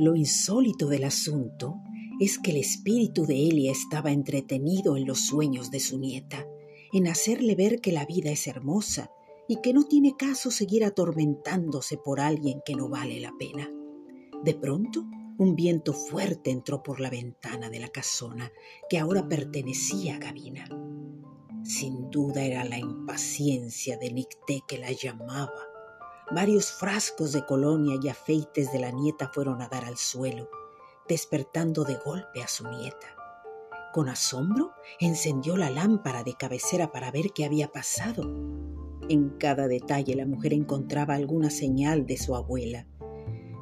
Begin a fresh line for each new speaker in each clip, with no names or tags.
Lo insólito del asunto es que el espíritu de Elia estaba entretenido en los sueños de su nieta, en hacerle ver que la vida es hermosa y que no tiene caso seguir atormentándose por alguien que no vale la pena. De pronto, un viento fuerte entró por la ventana de la casona, que ahora pertenecía a Gavina. Sin duda era la impaciencia de Nicté que la llamaba. Varios frascos de colonia y afeites de la nieta fueron a dar al suelo, despertando de golpe a su nieta. Con asombro encendió la lámpara de cabecera para ver qué había pasado. En cada detalle la mujer encontraba alguna señal de su abuela.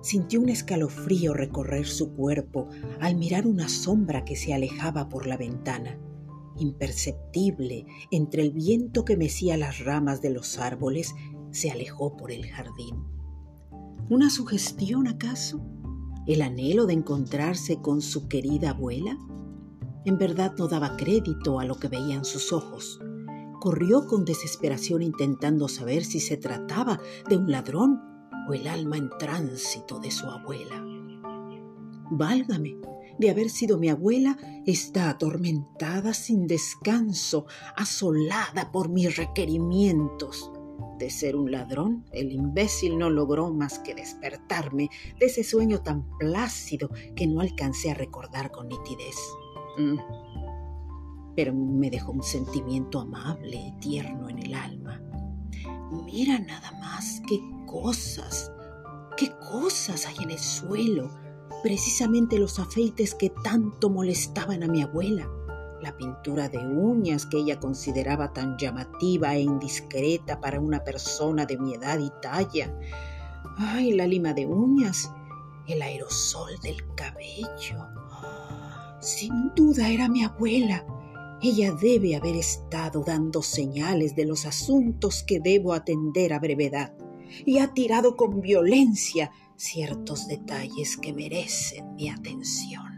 Sintió un escalofrío recorrer su cuerpo al mirar una sombra que se alejaba por la ventana, imperceptible entre el viento que mecía las ramas de los árboles, se alejó por el jardín. ¿Una sugestión acaso? ¿El anhelo de encontrarse con su querida abuela? En verdad no daba crédito a lo que veían sus ojos. Corrió con desesperación intentando saber si se trataba de un ladrón o el alma en tránsito de su abuela. Válgame, de haber sido mi abuela, está atormentada sin descanso, asolada por mis requerimientos. De ser un ladrón, el imbécil no logró más que despertarme de ese sueño tan plácido que no alcancé a recordar con nitidez. Mm. Pero me dejó un sentimiento amable y tierno en el alma. Mira nada más qué cosas, qué cosas hay en el suelo. Precisamente los afeites que tanto molestaban a mi abuela. La pintura de uñas que ella consideraba tan llamativa e indiscreta para una persona de mi edad y talla. Ay, la lima de uñas, el aerosol del cabello. Sin duda era mi abuela. Ella debe haber estado dando señales de los asuntos que debo atender a brevedad y ha tirado con violencia ciertos detalles que merecen mi atención.